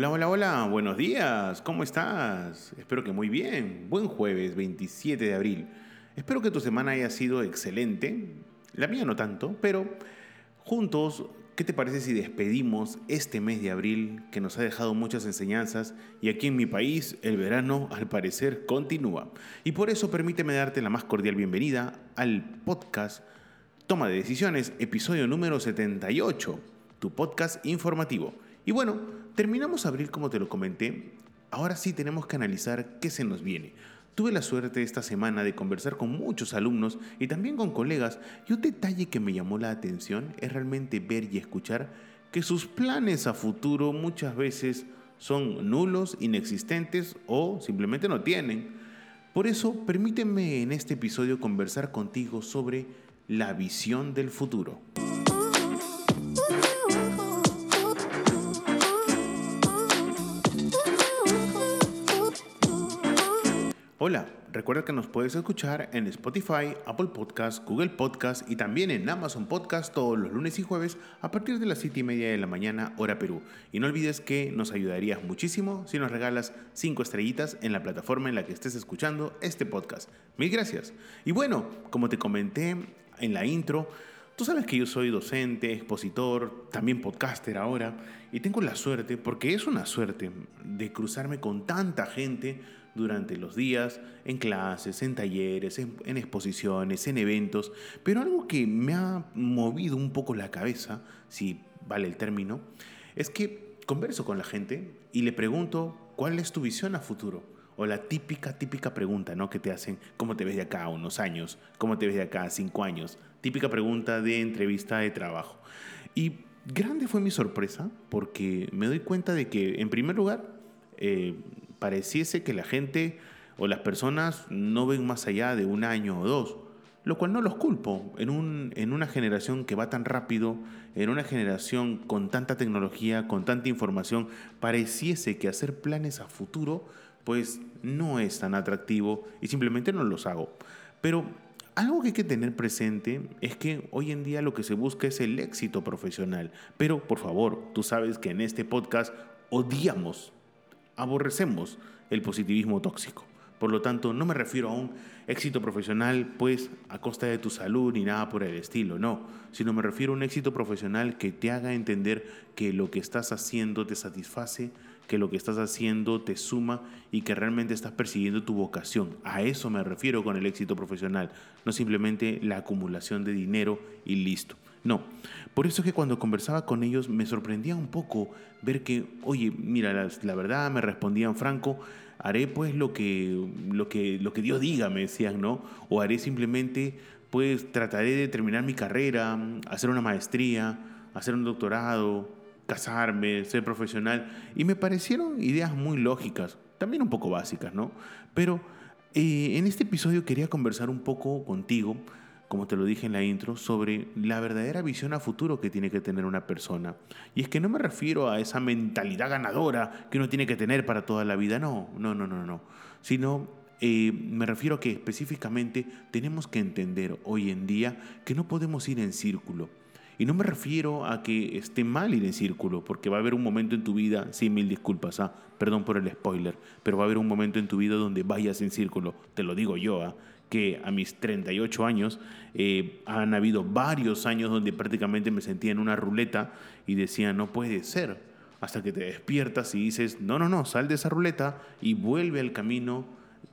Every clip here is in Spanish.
Hola, hola, hola, buenos días, ¿cómo estás? Espero que muy bien. Buen jueves 27 de abril. Espero que tu semana haya sido excelente. La mía no tanto, pero juntos, ¿qué te parece si despedimos este mes de abril que nos ha dejado muchas enseñanzas y aquí en mi país el verano al parecer continúa? Y por eso permíteme darte la más cordial bienvenida al podcast Toma de Decisiones, episodio número 78, tu podcast informativo. Y bueno, Terminamos abril como te lo comenté, ahora sí tenemos que analizar qué se nos viene. Tuve la suerte esta semana de conversar con muchos alumnos y también con colegas y un detalle que me llamó la atención es realmente ver y escuchar que sus planes a futuro muchas veces son nulos, inexistentes o simplemente no tienen. Por eso, permíteme en este episodio conversar contigo sobre la visión del futuro. Recuerda que nos puedes escuchar en Spotify, Apple Podcasts, Google Podcasts y también en Amazon Podcasts todos los lunes y jueves a partir de las 7 y media de la mañana, hora Perú. Y no olvides que nos ayudarías muchísimo si nos regalas 5 estrellitas en la plataforma en la que estés escuchando este podcast. Mil gracias. Y bueno, como te comenté en la intro, Tú sabes que yo soy docente, expositor, también podcaster ahora, y tengo la suerte, porque es una suerte, de cruzarme con tanta gente durante los días, en clases, en talleres, en, exposiciones, en eventos, pero algo que me ha movido un poco la cabeza, si vale el término, es que converso con la gente y le pregunto cuál es tu visión a futuro. O la típica, típica pregunta ¿no? que te hacen, ¿cómo te ves de acá a unos años? ¿Cómo te ves de acá a cinco años? Típica pregunta de entrevista de trabajo. Y grande fue mi sorpresa porque me doy cuenta de que, en primer lugar, eh, pareciese que la gente o las personas no ven más allá de un año o dos, lo cual no los culpo. En, un, en una generación que va tan rápido, en una generación con tanta tecnología, con tanta información, pareciese que hacer planes a futuro pues no es tan atractivo y simplemente no los hago. Pero algo que hay que tener presente es que hoy en día lo que se busca es el éxito profesional. Pero por favor, tú sabes que en este podcast odiamos aborrecemos el positivismo tóxico. Por lo tanto, no me refiero a un éxito profesional, pues a costa de tu salud ni nada por el estilo, no, sino me refiero a un éxito profesional que te haga entender que lo que estás haciendo te satisface, que lo que estás haciendo te suma y que realmente estás persiguiendo tu vocación. A eso me refiero con el éxito profesional, no simplemente la acumulación de dinero y listo. No, por eso es que cuando conversaba con ellos me sorprendía un poco ver que, oye, mira, la, verdad me respondían franco, haré pues lo que, lo, que, lo que Dios diga, me decían, ¿no? O haré simplemente, pues trataré de terminar mi carrera, hacer una maestría, hacer un doctorado, casarme, ser profesional. Y me parecieron ideas muy lógicas, también un poco básicas, ¿no? Pero eh, en este episodio quería conversar un poco contigo como te lo dije en la intro, sobre la verdadera visión a futuro que tiene que tener una persona. Y es que no me refiero a esa mentalidad ganadora que uno tiene que tener para toda la vida, no, no, no, no, no, sino eh, me refiero a que específicamente tenemos que entender hoy en día que no podemos ir en círculo. Y no me refiero a que esté mal ir en círculo, porque va a haber un momento en tu vida, sí, mil disculpas, ah, perdón por el spoiler, pero va a haber un momento en tu vida donde vayas en círculo, te lo digo yo, ah, que a mis 38 años eh, han habido varios años donde prácticamente me sentía en una ruleta y decía, no puede ser, hasta que te despiertas y dices, no, no, no, sal de esa ruleta y vuelve al camino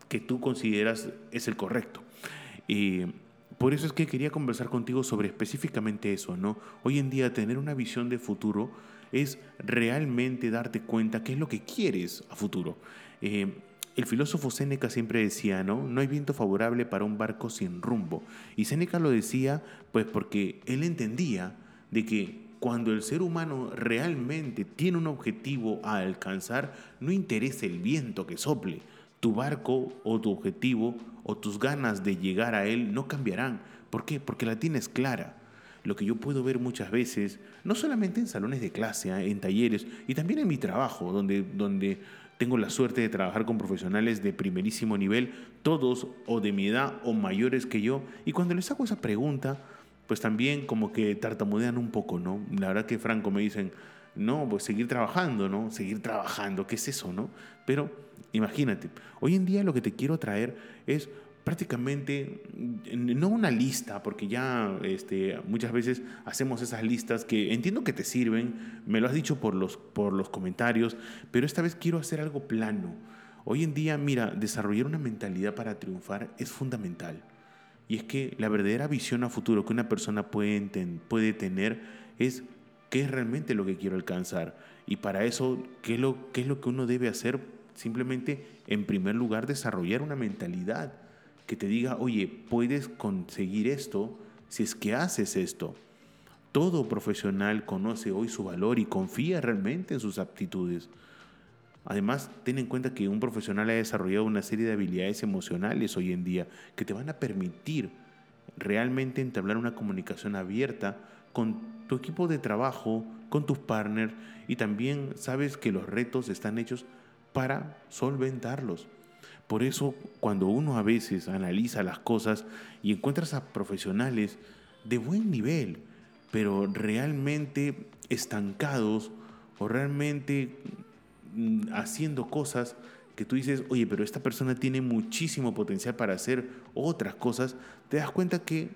que tú consideras es el correcto. y por eso es que quería conversar contigo sobre específicamente eso, ¿no? Hoy en día tener una visión de futuro es realmente darte cuenta qué es lo que quieres a futuro. Eh, el filósofo Séneca siempre decía, ¿no? No hay viento favorable para un barco sin rumbo. Y Séneca lo decía, pues porque él entendía de que cuando el ser humano realmente tiene un objetivo a alcanzar, no interesa el viento que sople. Tu barco o tu objetivo o tus ganas de llegar a él no cambiarán. ¿Por qué? Porque la tienes clara. Lo que yo puedo ver muchas veces, no solamente en salones de clase, ¿eh? en talleres y también en mi trabajo, donde, donde tengo la suerte de trabajar con profesionales de primerísimo nivel, todos o de mi edad o mayores que yo, y cuando les hago esa pregunta, pues también como que tartamudean un poco, ¿no? La verdad que Franco me dicen, no, pues seguir trabajando, ¿no? Seguir trabajando, ¿qué es eso, no? Pero imagínate, hoy en día lo que te quiero traer es prácticamente, no una lista, porque ya este, muchas veces hacemos esas listas que entiendo que te sirven, me lo has dicho por los, por los comentarios, pero esta vez quiero hacer algo plano. Hoy en día, mira, desarrollar una mentalidad para triunfar es fundamental. Y es que la verdadera visión a futuro que una persona puede, puede tener es qué es realmente lo que quiero alcanzar. Y para eso, ¿qué es, lo, ¿qué es lo que uno debe hacer? Simplemente, en primer lugar, desarrollar una mentalidad que te diga, oye, puedes conseguir esto si es que haces esto. Todo profesional conoce hoy su valor y confía realmente en sus aptitudes. Además, ten en cuenta que un profesional ha desarrollado una serie de habilidades emocionales hoy en día que te van a permitir realmente entablar una comunicación abierta con tu equipo de trabajo, con tus partners y también sabes que los retos están hechos para solventarlos. Por eso, cuando uno a veces analiza las cosas y encuentras a profesionales de buen nivel, pero realmente estancados o realmente mm, haciendo cosas que tú dices, oye, pero esta persona tiene muchísimo potencial para hacer otras cosas, te das cuenta que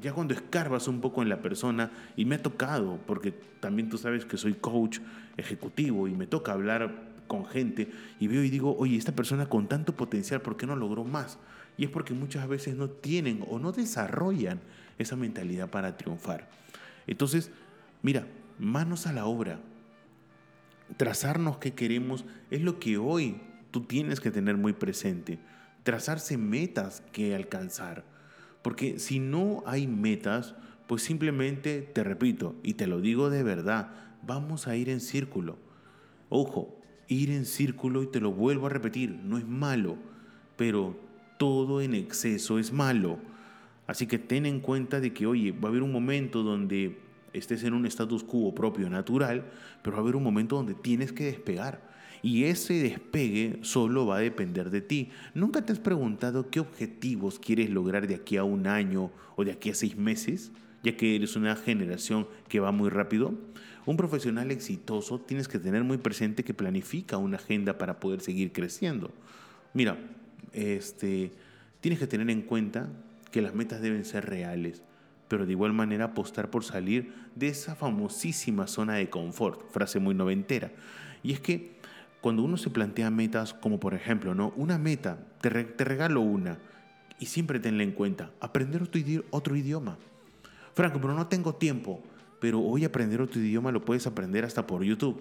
ya cuando escarbas un poco en la persona, y me ha tocado, porque también tú sabes que soy coach ejecutivo y me toca hablar con gente y veo y digo, oye, esta persona con tanto potencial, ¿por qué no logró más? Y es porque muchas veces no tienen o no desarrollan esa mentalidad para triunfar. Entonces, mira, manos a la obra. Trazarnos qué queremos es lo que hoy tú tienes que tener muy presente. Trazarse metas que alcanzar. Porque si no hay metas, pues simplemente, te repito, y te lo digo de verdad, vamos a ir en círculo. Ojo, ir en círculo, y te lo vuelvo a repetir, no es malo, pero todo en exceso es malo. Así que ten en cuenta de que, oye, va a haber un momento donde estés en un status quo propio, natural, pero va a haber un momento donde tienes que despegar. Y ese despegue solo va a depender de ti. ¿Nunca te has preguntado qué objetivos quieres lograr de aquí a un año o de aquí a seis meses? Ya que eres una generación que va muy rápido. Un profesional exitoso tienes que tener muy presente que planifica una agenda para poder seguir creciendo. Mira, este, tienes que tener en cuenta que las metas deben ser reales, pero de igual manera apostar por salir de esa famosísima zona de confort, frase muy noventera. Y es que cuando uno se plantea metas como por ejemplo, ¿no? Una meta, te, te regalo una, y siempre tenla en cuenta, aprender otro idioma. Franco, pero no tengo tiempo pero hoy aprender otro idioma lo puedes aprender hasta por YouTube.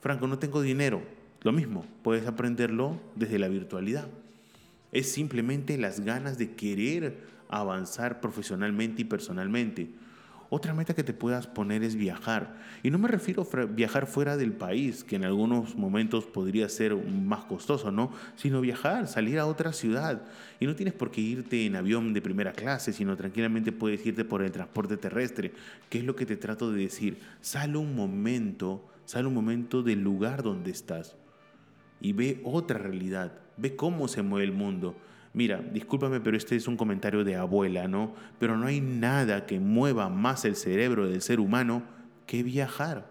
Franco, no tengo dinero. Lo mismo, puedes aprenderlo desde la virtualidad. Es simplemente las ganas de querer avanzar profesionalmente y personalmente. Otra meta que te puedas poner es viajar. Y no me refiero a viajar fuera del país, que en algunos momentos podría ser más costoso, ¿no? Sino viajar, salir a otra ciudad. Y no tienes por qué irte en avión de primera clase, sino tranquilamente puedes irte por el transporte terrestre. ¿Qué es lo que te trato de decir? Sale un momento, sale un momento del lugar donde estás. Y ve otra realidad, ve cómo se mueve el mundo Mira, discúlpame, pero este es un comentario de abuela, ¿no? Pero no hay nada que mueva más el cerebro del ser humano que viajar.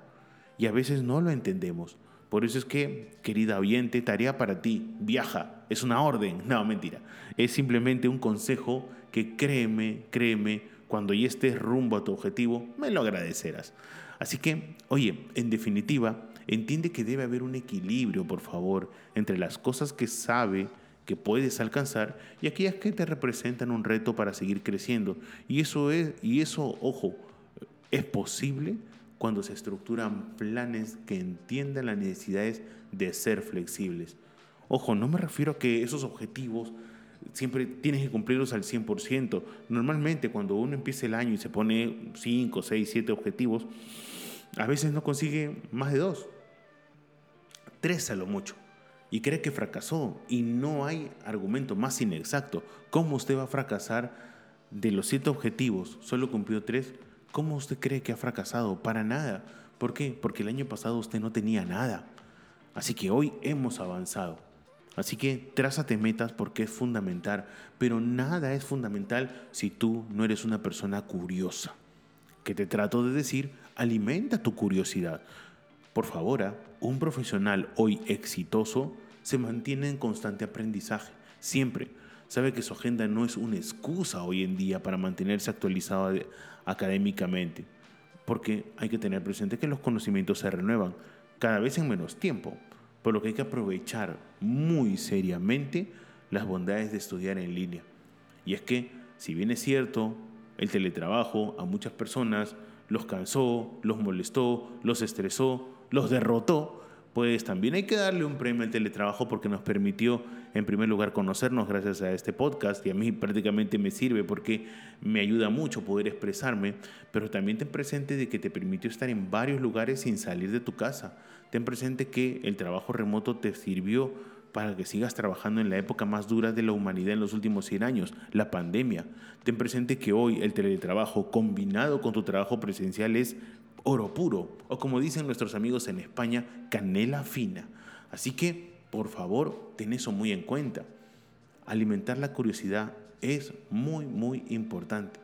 Y a veces no lo entendemos. Por eso es que, querida oyente, tarea para ti, viaja. Es una orden. No, mentira. Es simplemente un consejo que créeme, créeme, cuando ya estés rumbo a tu objetivo, me lo agradecerás. Así que, oye, en definitiva, entiende que debe haber un equilibrio, por favor, entre las cosas que sabe que puedes alcanzar y aquellas que te representan un reto para seguir creciendo. Y eso es, y eso, ojo, es posible cuando se estructuran planes que entiendan las necesidades de ser flexibles. Ojo, no me refiero a que esos objetivos siempre tienes que cumplirlos al 100%. Normalmente cuando uno empieza el año y se pone 5, 6, 7 objetivos, a veces no consigue más de dos, tres a lo mucho, y cree que fracasó, y no hay argumento más inexacto. ¿Cómo usted va a fracasar de los siete objetivos? Solo cumplió tres. ¿Cómo usted cree que ha fracasado? Para nada. ¿Por qué? Porque el año pasado usted no tenía nada. Así que hoy hemos avanzado. Así que trázate metas porque es fundamental, pero nada es fundamental si tú no eres una persona curiosa. Que te trato de decir, alimenta tu curiosidad. Por favor, ¿ah? un profesional hoy exitoso se mantiene en constante aprendizaje, siempre. Sabe que su agenda no es una excusa hoy en día para mantenerse actualizado académicamente, porque hay que tener presente que los conocimientos se renuevan cada vez en menos tiempo, por lo que hay que aprovechar muy seriamente las bondades de estudiar en línea. Y es que, si bien es cierto, el teletrabajo a muchas personas los cansó, los molestó, los estresó, los derrotó, pues también hay que darle un premio al teletrabajo porque nos permitió, en primer lugar, conocernos gracias a este podcast y a mí prácticamente me sirve porque me ayuda mucho poder expresarme, pero también ten presente de que te permitió estar en varios lugares sin salir de tu casa. Ten presente que el trabajo remoto te sirvió para que sigas trabajando en la época más dura de la humanidad en los últimos 100 años, la pandemia. Ten presente que hoy el teletrabajo combinado con tu trabajo presencial es oro puro, o como dicen nuestros amigos en España, canela fina. Así que, por favor, ten eso muy en cuenta. Alimentar la curiosidad es muy, muy importante.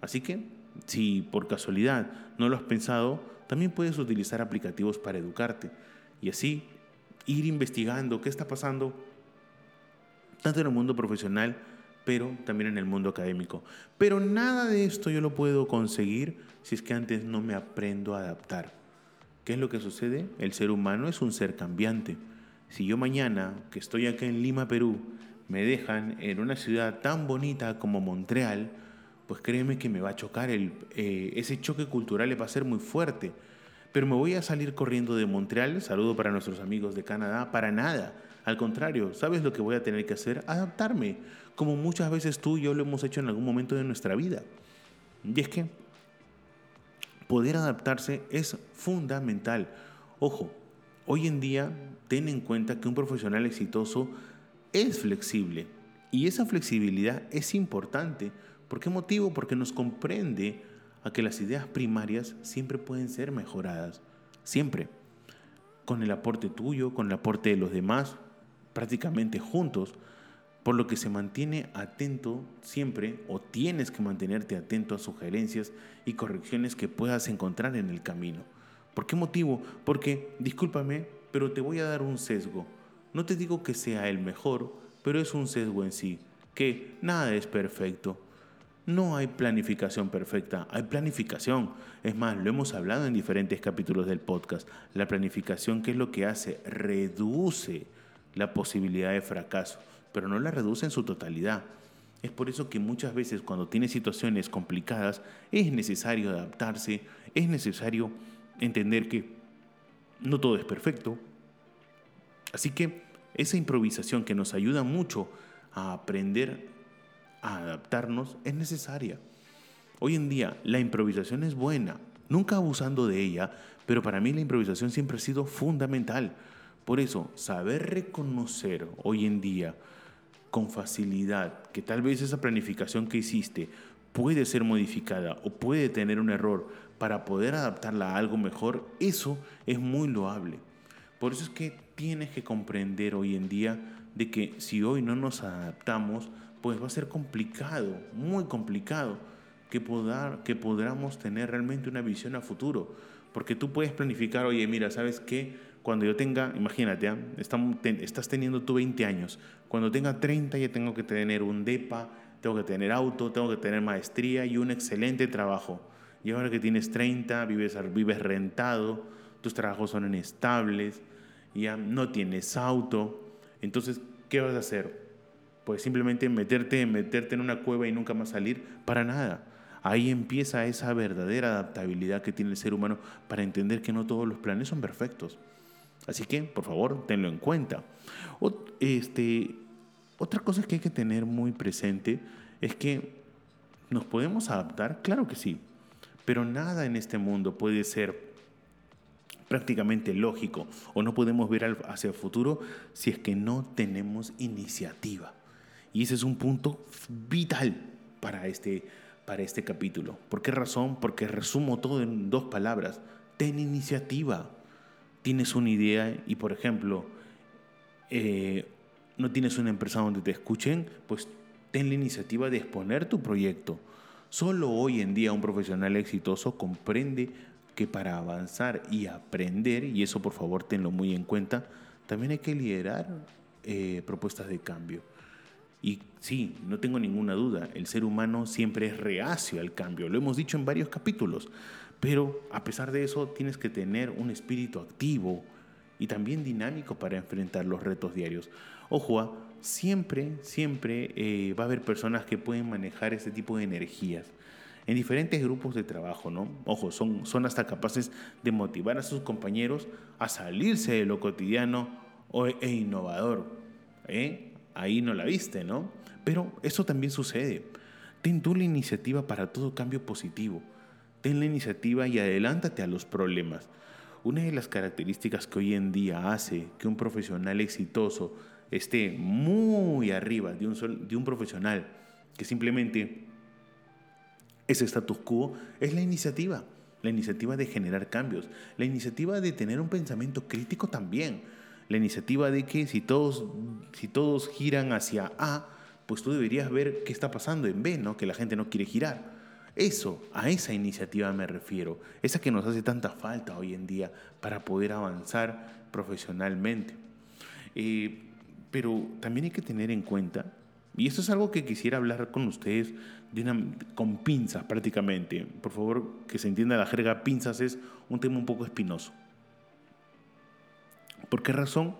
Así que, si por casualidad no lo has pensado, también puedes utilizar aplicativos para educarte y así ir investigando qué está pasando tanto en el mundo profesional, pero también en el mundo académico. Pero nada de esto yo lo puedo conseguir si es que antes no me aprendo a adaptar. ¿Qué es lo que sucede? El ser humano es un ser cambiante. Si yo mañana, que estoy acá en Lima, Perú, me dejan en una ciudad tan bonita como Montreal, pues créeme que me va a chocar, el, eh, ese choque cultural va a ser muy fuerte. Pero me voy a salir corriendo de Montreal, saludo para nuestros amigos de Canadá, para nada. Al contrario, ¿sabes lo que voy a tener que hacer? Adaptarme, como muchas veces tú y yo lo hemos hecho en algún momento de nuestra vida. Y es que poder adaptarse es fundamental. Ojo, hoy en día ten en cuenta que un profesional exitoso es flexible y esa flexibilidad es importante. ¿Por qué motivo? Porque nos comprende a que las ideas primarias siempre pueden ser mejoradas. Siempre. Con el aporte tuyo, con el aporte de los demás, prácticamente juntos por lo que se mantiene atento siempre o tienes que mantenerte atento a sugerencias y correcciones que puedas encontrar en el camino. ¿Por qué motivo? Porque, discúlpame, pero te voy a dar un sesgo. No te digo que sea el mejor, pero es un sesgo en sí, que nada es perfecto. No hay planificación perfecta, hay planificación. Es más, lo hemos hablado en diferentes capítulos del podcast. La planificación, ¿qué es lo que hace? Reduce la posibilidad de fracaso pero no la reduce en su totalidad. Es por eso que muchas veces cuando tienes situaciones complicadas es necesario adaptarse, es necesario entender que no todo es perfecto. Así que esa improvisación que nos ayuda mucho a aprender a adaptarnos es necesaria. Hoy en día la improvisación es buena, nunca abusando de ella, pero para mí la improvisación siempre ha sido fundamental. Por eso, saber reconocer hoy en día con facilidad que tal vez esa planificación que hiciste puede ser modificada o puede tener un error para poder adaptarla a algo mejor, eso es muy loable. Por eso es que tienes que comprender hoy en día de que si hoy no nos adaptamos, pues va a ser complicado, muy complicado, que, podar, que podamos tener realmente una visión a futuro. Porque tú puedes planificar, oye, mira, ¿sabes qué? Cuando yo tenga, imagínate, ¿ah? estás teniendo tú 20 años, cuando tenga 30 ya tengo que tener un DEPA, tengo que tener auto, tengo que tener maestría y un excelente trabajo. Y ahora que tienes 30, vives, vives rentado, tus trabajos son inestables, ya no tienes auto. Entonces, ¿qué vas a hacer? Pues simplemente meterte, meterte en una cueva y nunca más salir, para nada. Ahí empieza esa verdadera adaptabilidad que tiene el ser humano para entender que no todos los planes son perfectos. Así que, por favor, tenlo en cuenta. este, otra cosa que hay que tener muy presente es que nos podemos adaptar, claro que sí, pero nada en este mundo puede ser prácticamente lógico o no podemos ver hacia el futuro si es que no tenemos iniciativa. Y ese es un punto vital para este, para este capítulo. ¿Por qué razón? Porque resumo todo en dos palabras. Ten iniciativa. Tienes una idea y, por ejemplo, eh, no tienes una empresa donde te escuchen, pues ten la iniciativa de exponer tu proyecto. Solo hoy en día un profesional exitoso comprende que para avanzar y aprender, y eso por favor tenlo muy en cuenta, también hay que liderar eh, propuestas de cambio. Y sí, no tengo ninguna duda, el ser humano siempre es reacio al cambio, lo hemos dicho en varios capítulos, pero a pesar de eso tienes que tener un espíritu activo y también dinámico para enfrentar los retos diarios. Ojo, ¿ah? siempre, siempre eh, va a haber personas que pueden manejar este tipo de energías en diferentes grupos de trabajo, ¿no? Ojo, son, son hasta capaces de motivar a sus compañeros a salirse de lo cotidiano e innovador. ¿eh? Ahí no la viste, ¿no? Pero eso también sucede. Ten tú la iniciativa para todo cambio positivo. Ten la iniciativa y adelántate a los problemas. Una de las características que hoy en día hace que un profesional exitoso esté muy arriba de un, de un profesional que simplemente es status quo es la iniciativa. La iniciativa de generar cambios. La iniciativa de tener un pensamiento crítico también. La iniciativa de que si todos, si todos giran hacia A, pues tú deberías ver qué está pasando en B, ¿no? Que la gente no quiere girar. Eso, a esa iniciativa me refiero, esa que nos hace tanta falta hoy en día para poder avanzar profesionalmente. Eh, pero también hay que tener en cuenta, y esto es algo que quisiera hablar con ustedes con pinzas prácticamente, por favor que se entienda la jerga, pinzas es un tema un poco espinoso. ¿Por qué razón?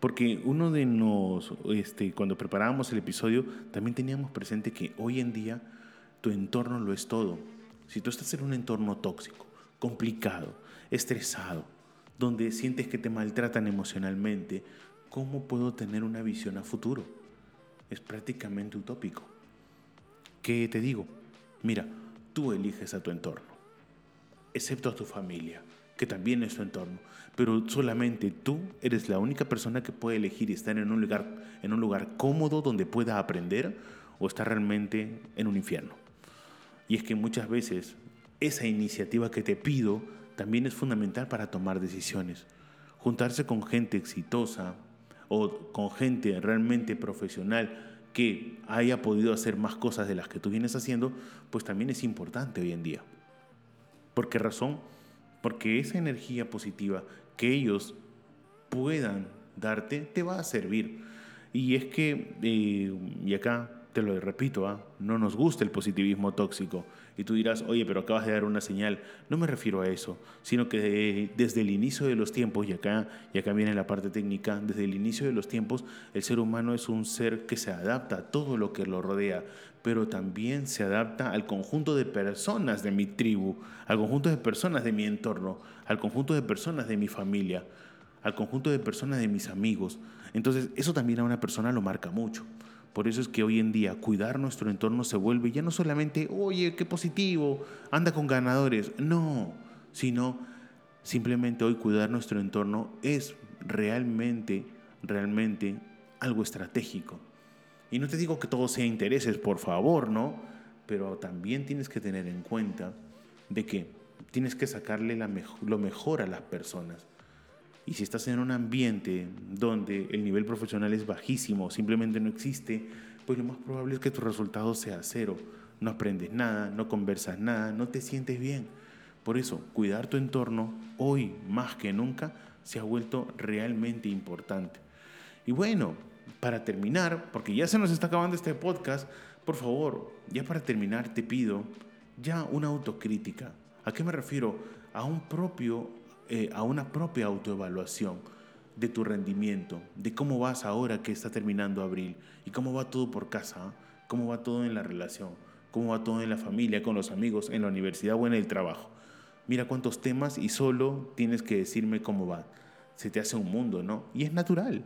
Porque uno de nos, este, cuando preparábamos el episodio, también teníamos presente que hoy en día tu entorno lo es todo. Si tú estás en un entorno tóxico, complicado, estresado, donde sientes que te maltratan emocionalmente, ¿cómo puedo tener una visión a futuro? Es prácticamente utópico. ¿Qué te digo? Mira, tú eliges a tu entorno, excepto a tu familia, que también es tu entorno, pero solamente tú eres la única persona que puede elegir estar en un lugar, en un lugar cómodo donde pueda aprender o estar realmente en un infierno. Y es que muchas veces esa iniciativa que te pido también es fundamental para tomar decisiones. Juntarse con gente exitosa o con gente realmente profesional que haya podido hacer más cosas de las que tú vienes haciendo, pues también es importante hoy en día. ¿Por qué razón? Porque esa energía positiva que ellos puedan darte te va a servir. Y es que, eh, y acá te lo repito, ¿ah? no nos gusta el positivismo tóxico. Y tú dirás, oye, pero acabas de dar una señal. No me refiero a eso, sino que desde el inicio de los tiempos, y acá, y acá viene la parte técnica, desde el inicio de los tiempos, el ser humano es un ser que se adapta a todo lo que lo rodea, pero también se adapta al conjunto de personas de mi tribu, al conjunto de personas de mi entorno, al conjunto de personas de mi familia, al conjunto de personas de mis amigos. Entonces, eso también a una persona lo marca mucho. Por eso es que hoy en día cuidar nuestro entorno se vuelve ya no solamente, oye, qué positivo, anda con ganadores. No, sino simplemente hoy cuidar nuestro entorno es realmente, realmente algo estratégico. Y no te digo que todo sea intereses, por favor, ¿no? Pero también tienes que tener en cuenta de que tienes que sacarle lo mejor a las personas. Y si estás en un ambiente donde el nivel profesional es bajísimo, simplemente no existe, pues lo más probable es que tu resultado sea cero. No aprendes nada, no conversas nada, no te sientes bien. Por eso, cuidar tu entorno hoy más que nunca se ha vuelto realmente importante. Y bueno, para terminar, porque ya se nos está acabando este podcast, por favor, ya para terminar te pido ya una autocrítica. ¿A qué me refiero? A un propio eh, a una propia autoevaluación de tu rendimiento, de cómo vas ahora que está terminando abril y cómo va todo por casa, ¿ah? cómo va todo en la relación, cómo va todo en la familia, con los amigos, en la universidad o en el trabajo. Mira cuántos temas y solo tienes que decirme cómo va. Se te hace un mundo, ¿no? Y es natural.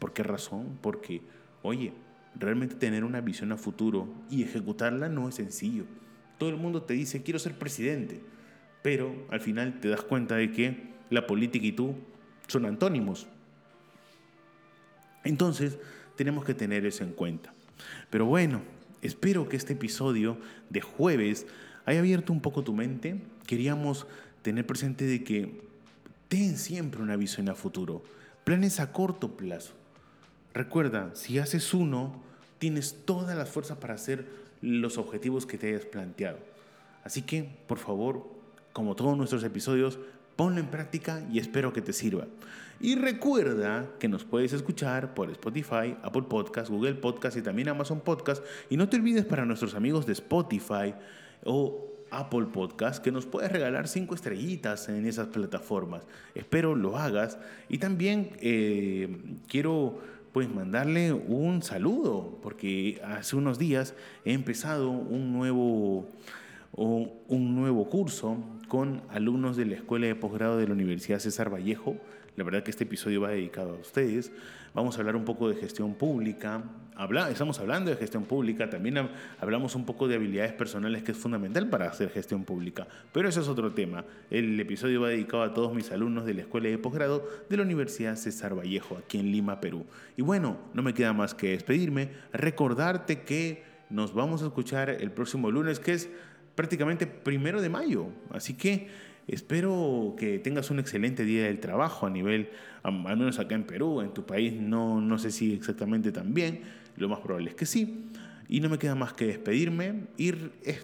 ¿Por qué razón? Porque, oye, realmente tener una visión a futuro y ejecutarla no es sencillo. Todo el mundo te dice, quiero ser presidente pero al final te das cuenta de que la política y tú son antónimos. Entonces, tenemos que tener eso en cuenta. Pero bueno, espero que este episodio de jueves haya abierto un poco tu mente. Queríamos tener presente de que ten siempre una visión a futuro, planes a corto plazo. Recuerda, si haces uno, tienes todas las fuerzas para hacer los objetivos que te hayas planteado. Así que, por favor, como todos nuestros episodios, ponlo en práctica y espero que te sirva. Y recuerda que nos puedes escuchar por Spotify, Apple Podcast, Google Podcast y también Amazon Podcast. Y no te olvides para nuestros amigos de Spotify o Apple Podcast que nos puedes regalar cinco estrellitas en esas plataformas. Espero lo hagas. Y también eh, quiero pues mandarle un saludo porque hace unos días he empezado un nuevo un nuevo curso con alumnos de la Escuela de Posgrado de la Universidad César Vallejo. La verdad que este episodio va dedicado a ustedes. Vamos a hablar un poco de gestión pública. Habla, estamos hablando de gestión pública, también hablamos un poco de habilidades personales que es fundamental para hacer gestión pública. Pero eso es otro tema. El episodio va dedicado a todos mis alumnos de la Escuela de Posgrado de la Universidad César Vallejo, aquí en Lima, Perú. Y bueno, no me queda más que despedirme, recordarte que nos vamos a escuchar el próximo lunes, que es prácticamente primero de mayo. Así que espero que tengas un excelente día del trabajo a nivel, al menos acá en Perú, en tu país no, no sé si exactamente también, lo más probable es que sí. Y no me queda más que despedirme y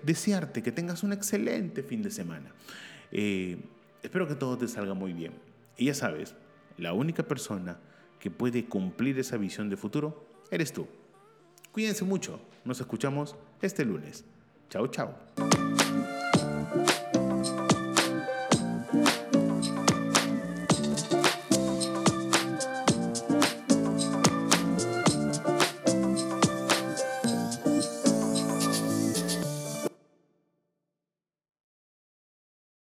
desearte que tengas un excelente fin de semana. Eh, espero que todo te salga muy bien. Y ya sabes, la única persona que puede cumplir esa visión de futuro eres tú. Cuídense mucho. Nos escuchamos este lunes. Chao, chao.